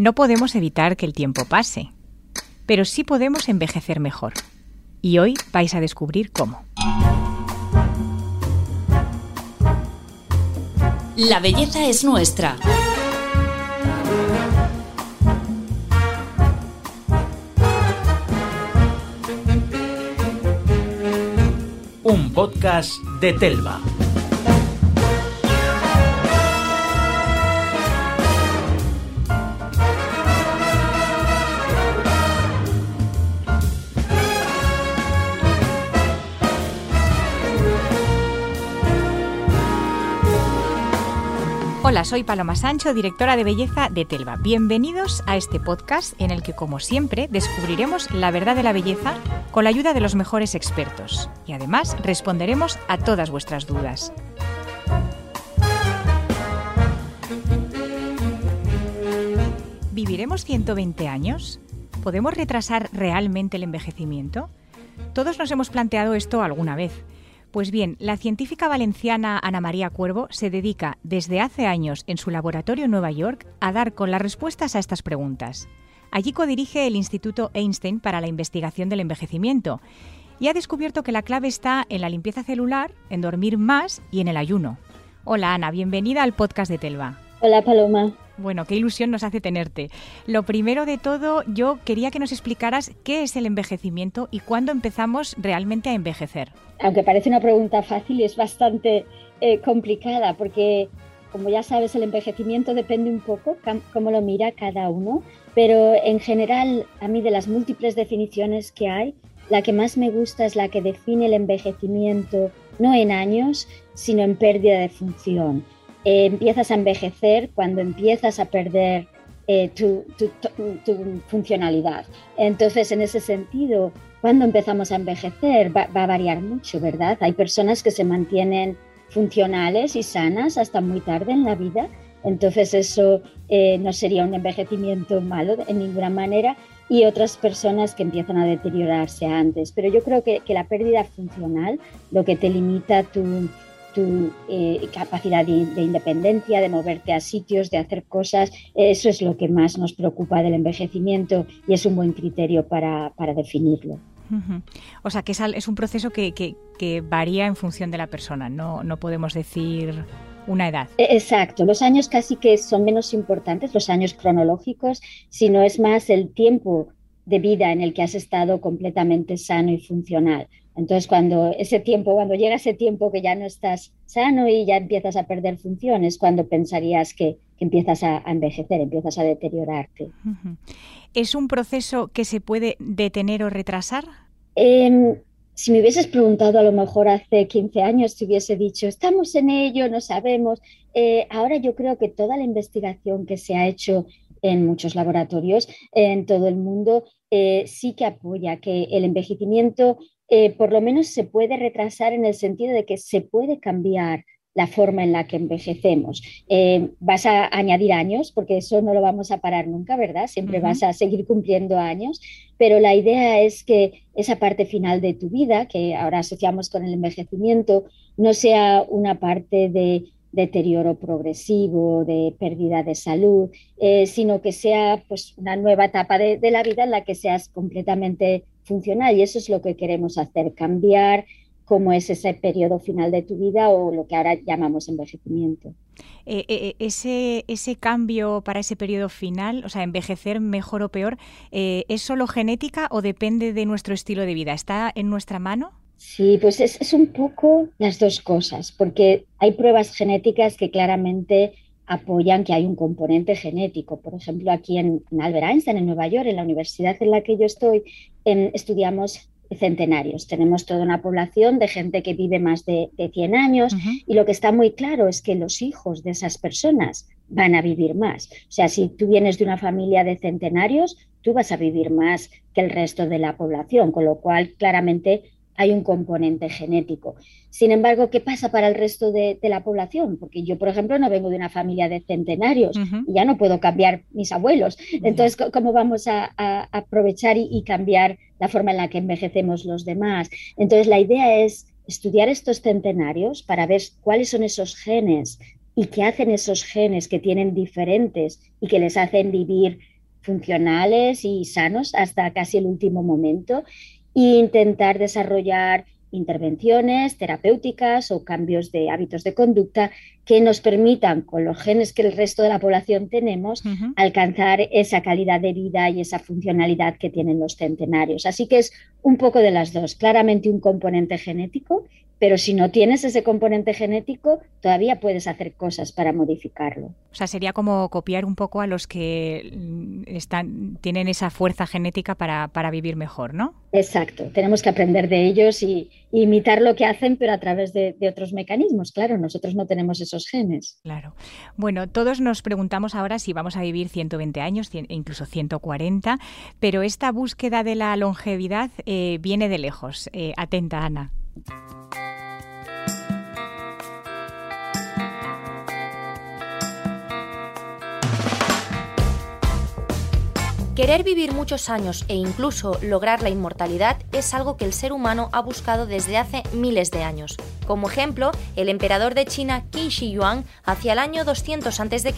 No podemos evitar que el tiempo pase, pero sí podemos envejecer mejor. Y hoy vais a descubrir cómo. La belleza es nuestra. Un podcast de Telva. Hola, soy Paloma Sancho, directora de belleza de Telva. Bienvenidos a este podcast en el que, como siempre, descubriremos la verdad de la belleza con la ayuda de los mejores expertos y además responderemos a todas vuestras dudas. ¿Viviremos 120 años? ¿Podemos retrasar realmente el envejecimiento? Todos nos hemos planteado esto alguna vez. Pues bien, la científica valenciana Ana María Cuervo se dedica desde hace años en su laboratorio en Nueva York a dar con las respuestas a estas preguntas. Allí codirige el Instituto Einstein para la investigación del envejecimiento y ha descubierto que la clave está en la limpieza celular, en dormir más y en el ayuno. Hola Ana, bienvenida al podcast de Telva. Hola Paloma. Bueno, qué ilusión nos hace tenerte. Lo primero de todo, yo quería que nos explicaras qué es el envejecimiento y cuándo empezamos realmente a envejecer. Aunque parece una pregunta fácil, es bastante eh, complicada porque, como ya sabes, el envejecimiento depende un poco cómo lo mira cada uno, pero en general, a mí de las múltiples definiciones que hay, la que más me gusta es la que define el envejecimiento no en años, sino en pérdida de función. Eh, empiezas a envejecer cuando empiezas a perder eh, tu, funcionalidad. Entonces, en ese sentido, cuando empezamos a envejecer va, a variar mucho, ¿verdad? Hay personas que se mantienen funcionales y sanas hasta muy tarde en la vida, entonces eso eh, no sería un envejecimiento malo en ninguna manera y otras personas que empiezan a deteriorarse antes. Pero yo creo que, que la pérdida funcional, lo que te limita tu tu eh, capacidad de, independencia, de moverte a sitios, de hacer cosas. Eso es lo que más nos preocupa del envejecimiento y es un buen criterio para, definirlo. O sea, que es, un proceso que, varía en función de la persona, no, no podemos decir una edad. E, exacto, los años casi que son menos importantes, los años cronológicos, sino es más el tiempo de vida en el que has estado completamente sano y funcional. Entonces, cuando ese tiempo, cuando llega ese tiempo que ya no estás sano y ya empiezas a perder funciones, cuando pensarías que, empiezas a, envejecer, empiezas a deteriorarte. ¿Es un proceso que se puede detener o retrasar? Em, si me hubieses preguntado a lo mejor hace 15 años, te hubiese dicho, estamos en ello, no sabemos. Eh, ahora yo creo que toda la investigación que se ha hecho en muchos laboratorios en todo el mundo eh, sí que apoya que el envejecimiento eh, por lo menos se puede retrasar en el sentido de que se puede cambiar la forma en la que envejecemos. Eh, vas a añadir años, porque eso no lo vamos a parar nunca, ¿verdad? Siempre vas a seguir cumpliendo años, pero la idea es que esa parte final de tu vida, que ahora asociamos con el envejecimiento, no sea una parte de deterioro progresivo, de pérdida de salud, eh, sino que sea pues, una nueva etapa de, de la vida en la que seas completamente funcional y eso es lo que queremos hacer, cambiar cómo es ese periodo final de tu vida o lo que ahora llamamos envejecimiento. Eh, eh, ese, ese cambio para ese periodo final, o sea, envejecer mejor o peor, eh, ¿es solo genética o depende de nuestro estilo de vida? ¿Está en nuestra mano? Sí, pues es, es un poco las dos cosas, porque hay pruebas genéticas que claramente apoyan que hay un componente genético. Por ejemplo, aquí en, Albert Einstein, en Nueva York, en la universidad en la que yo estoy, estudiamos centenarios. Tenemos toda una población de gente que vive más de, 100 años y lo que está muy claro es que los hijos de esas personas van a vivir más. O sea, si tú vienes de una familia de centenarios, tú vas a vivir más que el resto de la población, con lo cual claramente hay un componente genético. Sin embargo, ¿qué pasa para el resto de, la población? Porque yo, por ejemplo, no vengo de una familia de centenarios y ya no puedo cambiar mis abuelos. Entonces, ¿cómo vamos a, aprovechar y, cambiar la forma en la que envejecemos los demás? Entonces, la idea es estudiar estos centenarios para ver cuáles son esos genes y qué hacen esos genes que tienen diferentes y que les hacen vivir funcionales y sanos hasta casi el último momento e intentar desarrollar intervenciones terapéuticas o cambios de hábitos de conducta que nos permitan, con los genes que el resto de la población tenemos, alcanzar esa calidad de vida y esa funcionalidad que tienen los centenarios. Así que es un poco de las dos, claramente un componente genético pero si no tienes ese componente genético, todavía puedes hacer cosas para modificarlo. O sea, sería como copiar un poco a los que mm, están, tienen esa fuerza genética para, para vivir mejor, ¿no? Exacto, tenemos que aprender de ellos y, imitar lo que hacen, pero a través de, de, otros mecanismos. Claro, nosotros no tenemos esos genes. Claro. Bueno, todos nos preguntamos ahora si vamos a vivir 120 años, incluso 140, pero esta búsqueda de la longevidad eh, viene de lejos. Eh, atenta, Ana. Querer vivir muchos años e incluso lograr la inmortalidad es algo que el ser humano ha buscado desde hace miles de años. Como ejemplo, el emperador de China Qin Shi Huang hacia el año 200 a.C.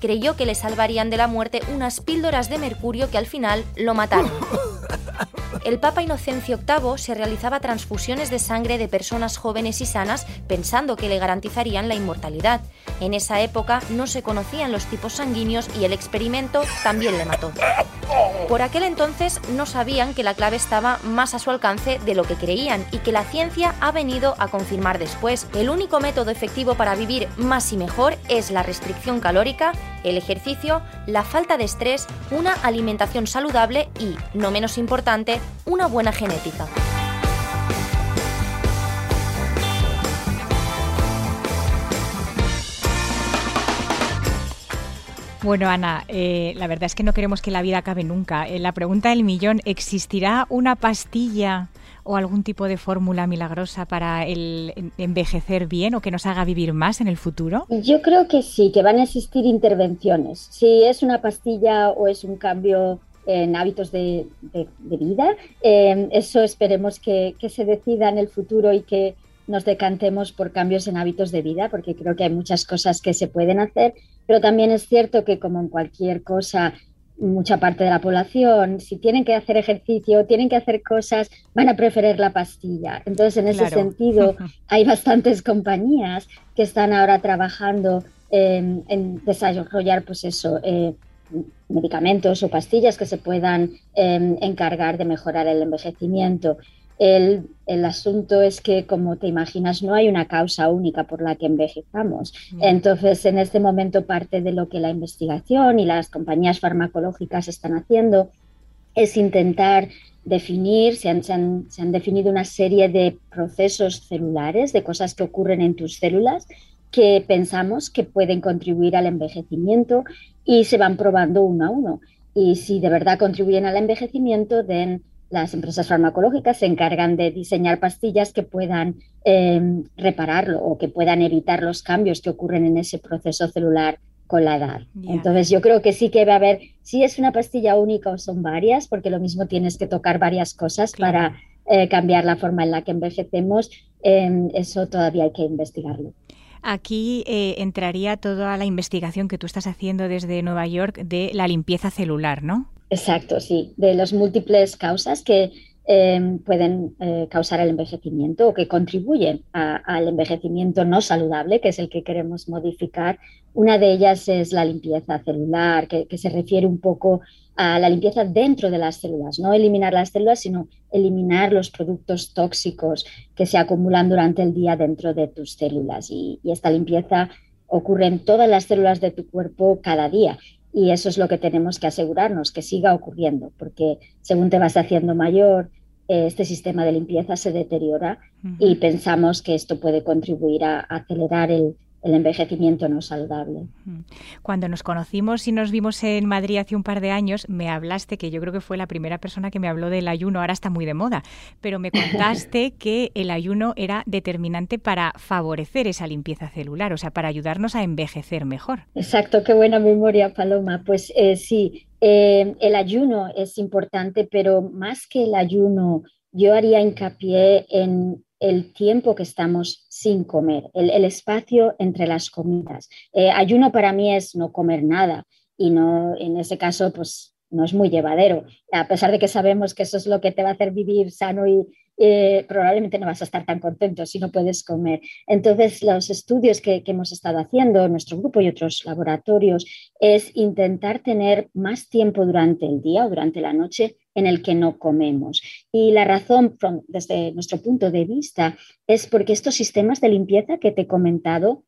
creyó que le salvarían de la muerte unas píldoras de mercurio que al final lo mataron. El Papa Inocencio VIII se realizaba transfusiones de sangre de personas jóvenes y sanas pensando que le garantizarían la inmortalidad. En esa época no se conocían los tipos sanguíneos y el experimento también le mató. Por aquel entonces no sabían que la clave estaba más a su alcance de lo que creían y que la ciencia ha venido a confirmar después. El único método efectivo para vivir más y mejor es la restricción calórica, el ejercicio, la falta de estrés, una alimentación saludable y, no menos importante, una buena genética. Bueno, Ana, eh, la verdad es que no queremos que la vida acabe nunca. En la pregunta del millón, ¿existirá una pastilla o algún tipo de fórmula milagrosa para el envejecer bien o que nos haga vivir más en el futuro? Yo creo que sí, que van a existir intervenciones. Si es una pastilla o es un cambio en hábitos de, vida, eh, eso esperemos que, que se decida en el futuro y que nos decantemos por cambios en hábitos de vida, porque creo que hay muchas cosas que se pueden hacer, pero también es cierto que como en cualquier cosa, mucha parte de la población, si tienen que hacer ejercicio, tienen que hacer cosas, van a preferir la pastilla. Entonces, en ese sentido, hay bastantes compañías que están ahora trabajando en desarrollar, pues eso, eh, medicamentos o pastillas que se puedan em, encargar de mejorar el envejecimiento. El, asunto es que, como te imaginas, no hay una causa única por la que envejezamos. Entonces, en este momento, parte de lo que la investigación y las compañías farmacológicas están haciendo es intentar definir, se han, se han definido una serie de procesos celulares, de cosas que ocurren en tus células, que pensamos que pueden contribuir al envejecimiento y se van probando uno a uno. Y si de verdad contribuyen al envejecimiento, den las empresas farmacológicas se encargan de diseñar pastillas que puedan em, repararlo o que puedan evitar los cambios que ocurren en ese proceso celular con la edad. Entonces yo creo que sí que va a haber, si es una pastilla única o son varias, porque lo mismo tienes que tocar varias cosas para eh, cambiar la forma en la que envejecemos, em, eso todavía hay que investigarlo. Aquí eh, entraría toda la investigación que tú estás haciendo desde Nueva York de la limpieza celular, ¿no? Exacto, sí, de las múltiples causas que em, pueden eh, causar el envejecimiento o que contribuyen al envejecimiento no saludable, que es el que queremos modificar. Una de ellas es la limpieza celular, que, se refiere un poco a la limpieza dentro de las células, no eliminar las células, sino eliminar los productos tóxicos que se acumulan durante el día dentro de tus células. Y, y esta limpieza ocurre en todas las células de tu cuerpo cada día y eso es lo que tenemos que asegurarnos, que siga ocurriendo, porque según te vas haciendo mayor, eh, este sistema de limpieza se deteriora y pensamos que esto puede contribuir a acelerar el, el envejecimiento no saludable. Cuando nos conocimos y nos vimos en Madrid hace un par de años, me hablaste, que yo creo que fue la primera persona que me habló del ayuno, ahora está muy de moda, pero me contaste que el ayuno era determinante para favorecer esa limpieza celular, o sea, para ayudarnos a envejecer mejor. Exacto, qué buena memoria, Paloma. Pues eh, sí, eh, el ayuno es importante, pero más que el ayuno, yo haría hincapié en el tiempo que estamos sin comer, el, espacio entre las comidas. Eh, ayuno para mí es no comer nada y no, en ese caso, pues no es muy llevadero. A pesar de que sabemos que eso es lo que te va a hacer vivir sano y eh, probablemente no vas a estar tan contento si no puedes comer. Entonces, los estudios que, que hemos estado haciendo, nuestro grupo y otros laboratorios, es intentar tener más tiempo durante el día o durante la noche en el que no comemos. Y la razón, desde nuestro punto de vista, es porque estos sistemas de limpieza que te he comentado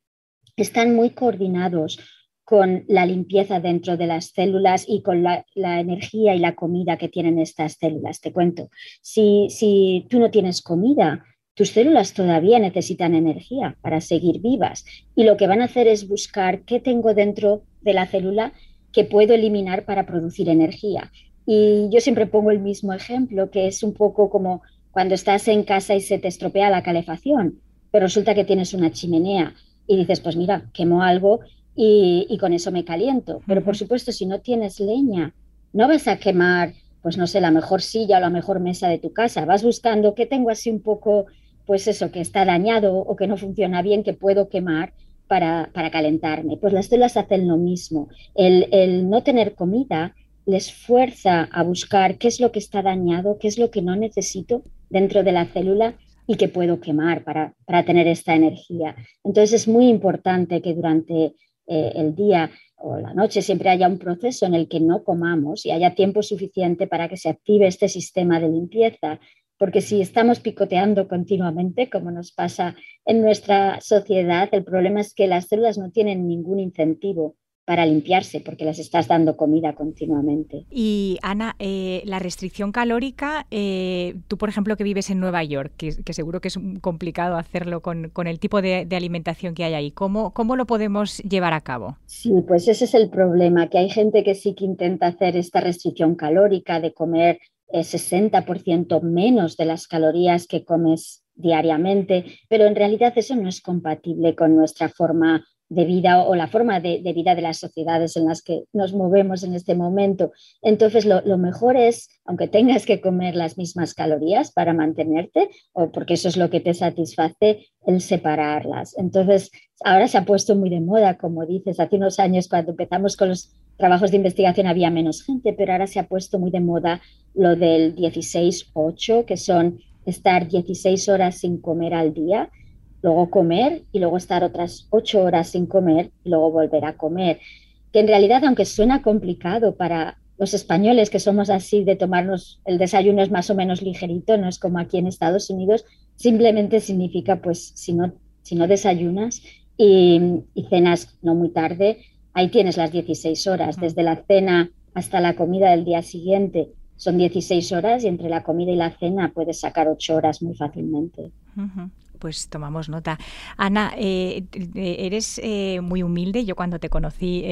están muy coordinados con la limpieza dentro de las células y con la, energía y la comida que tienen estas células. Te cuento, si, si tú no tienes comida, tus células todavía necesitan energía para seguir vivas y lo que van a hacer es buscar qué tengo dentro de la célula que puedo eliminar para producir energía. Y yo siempre pongo el mismo ejemplo, que es un poco como cuando estás en casa y se te estropea la calefacción, pero resulta que tienes una chimenea y dices, pues mira, quemo algo y, con eso me caliento. Pero por supuesto, si no tienes leña, no vas a quemar, pues no sé, la mejor silla o la mejor mesa de tu casa. Vas buscando qué tengo así un poco, pues eso, que está dañado o que no funciona bien, que puedo quemar para, para calentarme. Pues las células hacen lo mismo. El, el no tener comida les fuerza a buscar qué es lo que está dañado, qué es lo que no necesito dentro de la célula y que puedo quemar para, para tener esta energía. Entonces es muy importante que durante eh, el día o la noche siempre haya un proceso en el que no comamos y haya tiempo suficiente para que se active este sistema de limpieza. Porque si estamos picoteando continuamente, como nos pasa en nuestra sociedad, el problema es que las células no tienen ningún incentivo para limpiarse porque les estás dando comida continuamente. Y Ana, eh, la restricción calórica, eh, tú por ejemplo que vives en Nueva York, que, seguro que es complicado hacerlo con, el tipo de, alimentación que hay ahí, ¿Cómo, ¿cómo lo podemos llevar a cabo? Sí, pues ese es el problema, que hay gente que sí que intenta hacer esta restricción calórica de comer 60% eh, menos de las calorías que comes diariamente, pero en realidad eso no es compatible con nuestra forma de vida o la forma de, vida de las sociedades en las que nos movemos en este momento. Entonces, lo, mejor es, aunque tengas que comer las mismas calorías para mantenerte, o porque eso es lo que te satisface, el separarlas. Entonces, ahora se ha puesto muy de moda, como dices, hace unos años cuando empezamos con los trabajos de investigación había menos gente, pero ahora se ha puesto muy de moda lo del 16-8, que son estar 16 horas sin comer al día luego comer y luego estar otras ocho horas sin comer y luego volver a comer. Que en realidad, aunque suena complicado para los españoles que somos así de tomarnos el desayuno es más o menos ligerito, no es como aquí en Estados Unidos, simplemente significa pues si no, si no desayunas y, y cenas no muy tarde, ahí tienes las 16 horas, desde la cena hasta la comida del día siguiente. Son 16 horas y entre la comida y la cena puedes sacar 8 horas muy fácilmente pues tomamos nota. Ana, eh, eh, eres eh, muy humilde. Yo cuando te conocí,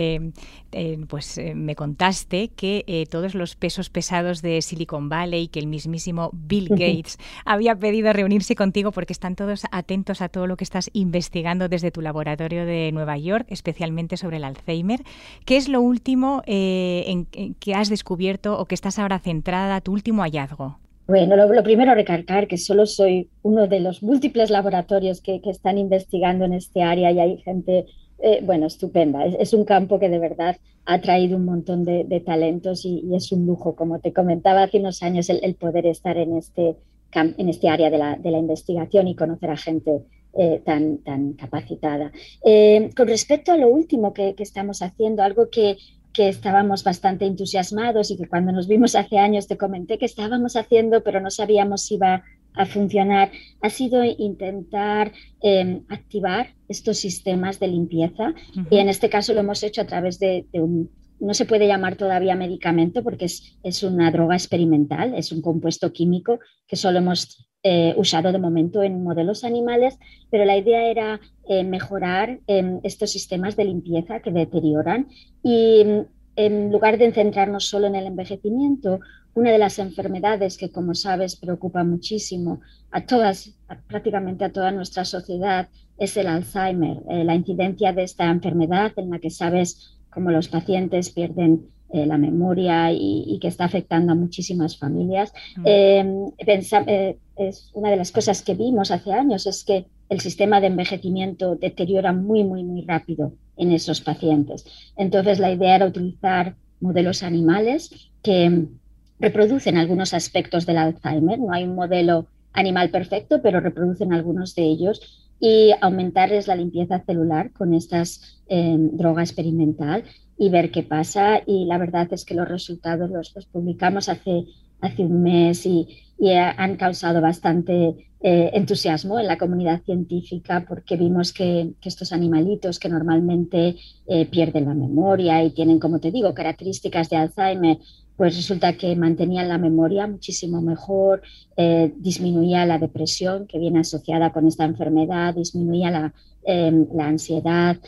pues me contaste que todos los pesos pesados de Silicon Valley, que el mismísimo Bill Gates había pedido reunirse contigo porque están todos atentos a todo lo que estás investigando desde tu laboratorio de Nueva York, especialmente sobre el Alzheimer. ¿Qué es lo último en, que has descubierto o que estás ahora centrada, tu último hallazgo? Bueno, lo, primero recalcar que solo soy uno de los múltiples laboratorios que, están investigando en este área y hay gente, eh, bueno, estupenda. Es, un campo que de verdad ha traído un montón de, talentos y, es un lujo, como te comentaba hace unos años, el, poder estar en este, en este área de la, de la investigación y conocer a gente eh, tan, tan capacitada. Eh, con respecto a lo último que, que, estamos haciendo, algo que que estábamos bastante entusiasmados y que cuando nos vimos hace años te comenté que estábamos haciendo, pero no sabíamos si iba a funcionar, ha sido intentar em, activar estos sistemas de limpieza. Y en este caso lo hemos hecho a través de, un, no se puede llamar todavía medicamento porque es, es, una droga experimental, es un compuesto químico que solo hemos eh, usado de momento en modelos animales, pero la idea era eh, mejorar em, estos sistemas de limpieza que deterioran y en lugar de centrarnos solo en el envejecimiento, una de las enfermedades que, como sabes, preocupa muchísimo a todas, prácticamente a toda nuestra sociedad, es el Alzheimer, eh, la incidencia de esta enfermedad en la que sabes cómo los pacientes pierden eh, la memoria y, que está afectando a muchísimas familias. Mm. Em, eh, es una de las cosas que vimos hace años es que el sistema de envejecimiento deteriora muy, muy, muy rápido en esos pacientes. Entonces, la idea era utilizar modelos animales que reproducen algunos aspectos del Alzheimer. No hay un modelo animal perfecto, pero reproducen algunos de ellos y aumentarles la limpieza celular con esta eh, droga experimental y ver qué pasa. Y la verdad es que los resultados los, publicamos hace, hace un mes y, han causado bastante eh, entusiasmo en la comunidad científica porque vimos que, estos animalitos que normalmente eh, pierden la memoria y tienen, como te digo, características de Alzheimer, pues resulta que mantenían la memoria muchísimo mejor, eh, disminuía la depresión que viene asociada con esta enfermedad, disminuía la, em, ansiedad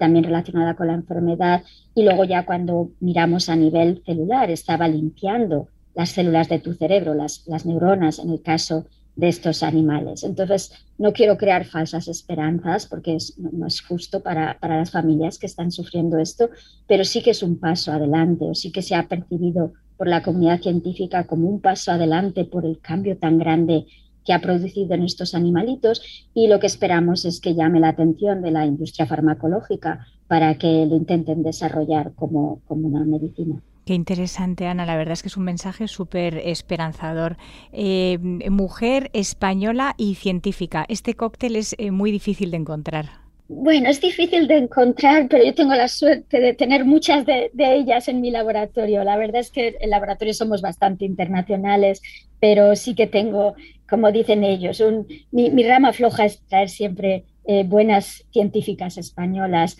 también relacionada con la enfermedad. Y luego ya cuando miramos a nivel celular estaba limpiando las células de tu cerebro, las, las neuronas en el caso de estos animales. Entonces, no quiero crear falsas esperanzas porque no es justo para, para, las familias que están sufriendo esto, pero sí que es un paso adelante o sí que se ha percibido por la comunidad científica como un paso adelante por el cambio tan grande que ha producido en estos animalitos y lo que esperamos es que llame la atención de la industria farmacológica para que lo intenten desarrollar como, como una medicina. Qué interesante, Ana. La verdad es que es un mensaje súper esperanzador. Eh, mujer española y científica. Este cóctel es eh, muy difícil de encontrar. Bueno, es difícil de encontrar, pero yo tengo la suerte de tener muchas de, ellas en mi laboratorio. La verdad es que en laboratorio somos bastante internacionales, pero sí que tengo, como dicen ellos, mi, rama floja es traer siempre eh, buenas científicas españolas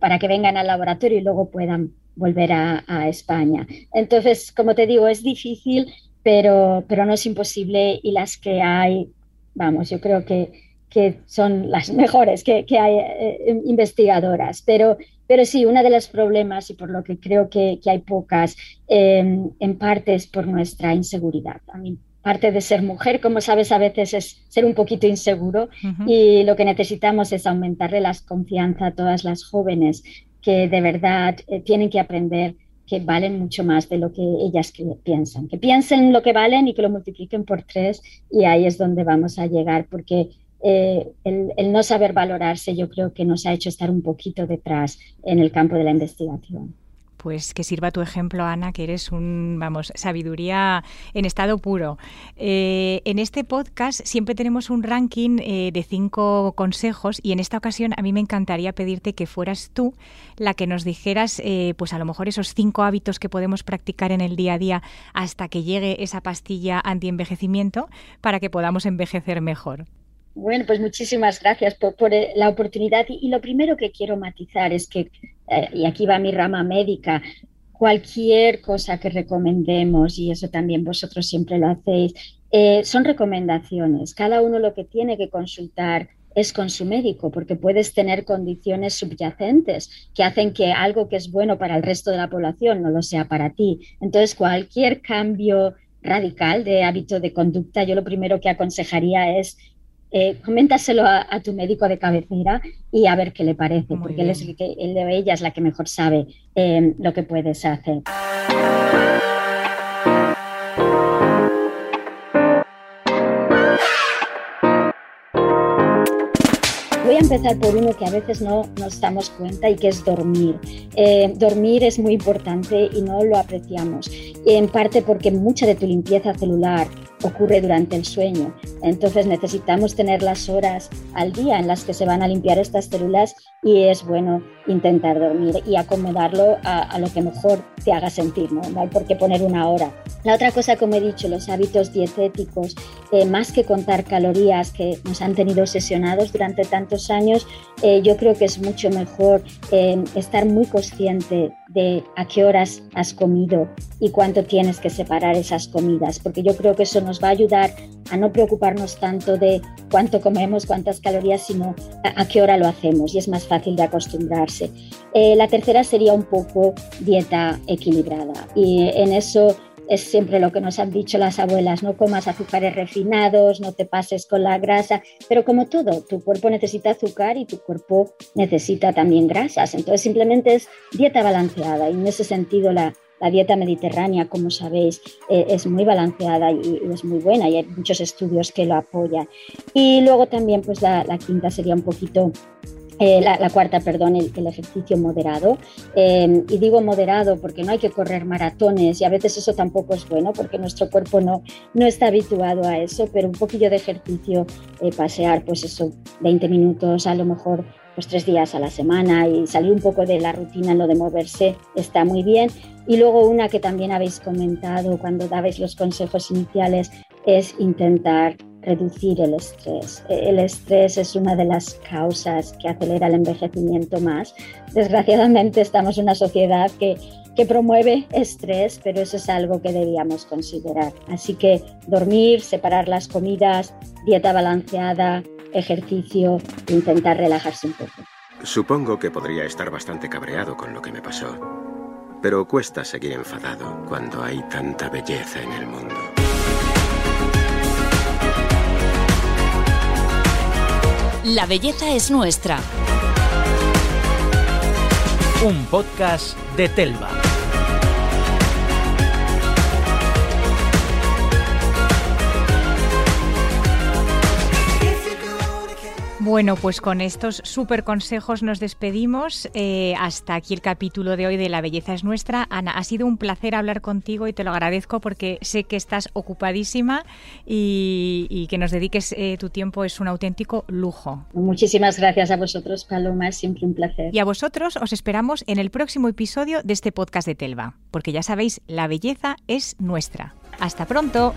para que vengan al laboratorio y luego puedan volver a, España. Entonces, como te digo, es difícil, pero, pero no es imposible y las que hay, vamos, yo creo que, que son las mejores que, que hay eh, investigadoras. Pero, pero sí, uno de los problemas y por lo que creo que, que hay pocas, em, en parte es por nuestra inseguridad. A mí, parte de ser mujer, como sabes, a veces es ser un poquito inseguro y lo que necesitamos es aumentarle la confianza a todas las jóvenes que de verdad eh, tienen que aprender que valen mucho más de lo que ellas piensan, que piensen lo que valen y que lo multipliquen por tres y ahí es donde vamos a llegar porque eh, el, el, no saber valorarse yo creo que nos ha hecho estar un poquito detrás en el campo de la investigación pues que sirva tu ejemplo, Ana, que eres un, vamos, sabiduría en estado puro. Eh, en este podcast siempre tenemos un ranking eh, de cinco consejos y en esta ocasión a mí me encantaría pedirte que fueras tú la que nos dijeras, eh, pues a lo mejor esos cinco hábitos que podemos practicar en el día a día hasta que llegue esa pastilla anti-envejecimiento para que podamos envejecer mejor. Bueno, pues muchísimas gracias por, la oportunidad. Y, lo primero que quiero matizar es que, eh, y aquí va mi rama médica, cualquier cosa que recomendemos, y eso también vosotros siempre lo hacéis, eh, son recomendaciones. Cada uno lo que tiene que consultar es con su médico, porque puedes tener condiciones subyacentes que hacen que algo que es bueno para el resto de la población no lo sea para ti. Entonces, cualquier cambio radical de hábito de conducta, yo lo primero que aconsejaría es eh, coméntaselo a, tu médico de cabecera y a ver qué le parece, porque él, es el que, él de ella es la que mejor sabe eh, lo que puedes hacer. Voy a empezar por uno que a veces no nos damos cuenta y que es dormir. Eh, dormir es muy importante y no lo apreciamos, en parte porque mucha de tu limpieza celular ocurre durante el sueño. Entonces necesitamos tener las horas al día en las que se van a limpiar estas células y es bueno intentar dormir y acomodarlo a, lo que mejor te haga sentir, ¿no? hay por qué poner una hora. La otra cosa, como he dicho, los hábitos dietéticos, eh, más que contar calorías que nos han tenido sesionados durante tantos años, eh, yo creo que es mucho mejor eh, estar muy consciente de a qué horas has comido y cuánto tienes que separar esas comidas, porque yo creo que eso nos va a ayudar a no preocuparnos tanto de cuánto comemos, cuántas calorías, sino a, qué hora lo hacemos y es más fácil de acostumbrarse. Eh, la tercera sería un poco dieta equilibrada y en eso es siempre lo que nos han dicho las abuelas, no comas azúcares refinados, no te pases con la grasa, pero como todo, tu cuerpo necesita azúcar y tu cuerpo necesita también grasas, entonces simplemente es dieta balanceada y en ese sentido la, la dieta mediterránea, como sabéis, eh, es muy balanceada y, es muy buena y hay muchos estudios que lo apoyan. Y luego también, pues la, quinta sería un poquito eh, la, cuarta, perdón, el, ejercicio moderado. Em, y digo moderado porque no hay que correr maratones y a veces eso tampoco es bueno porque nuestro cuerpo no, no está habituado a eso, pero un poquillo de ejercicio, eh, pasear, pues eso, 20 minutos, a lo mejor pues tres días a la semana y salir un poco de la rutina en lo de moverse está muy bien. Y luego una que también habéis comentado cuando dabais los consejos iniciales es intentar reducir el estrés. El estrés es una de las causas que acelera el envejecimiento más. Desgraciadamente estamos en una sociedad que, que promueve estrés, pero eso es algo que debíamos considerar. Así que dormir, separar las comidas, dieta balanceada, ejercicio intentar relajarse un poco. Supongo que podría estar bastante cabreado con lo que me pasó, pero cuesta seguir enfadado cuando hay tanta belleza en el mundo. La belleza es nuestra. Un podcast de Telva. Bueno, pues con estos súper consejos nos despedimos. Eh, hasta aquí el capítulo de hoy de La Belleza es Nuestra. Ana, ha sido un placer hablar contigo y te lo agradezco porque sé que estás ocupadísima y, que nos dediques eh, tu tiempo es un auténtico lujo. Muchísimas gracias a vosotros, Paloma, es siempre un placer. Y a vosotros os esperamos en el próximo episodio de este podcast de Telva, porque ya sabéis, la belleza es nuestra. Hasta pronto.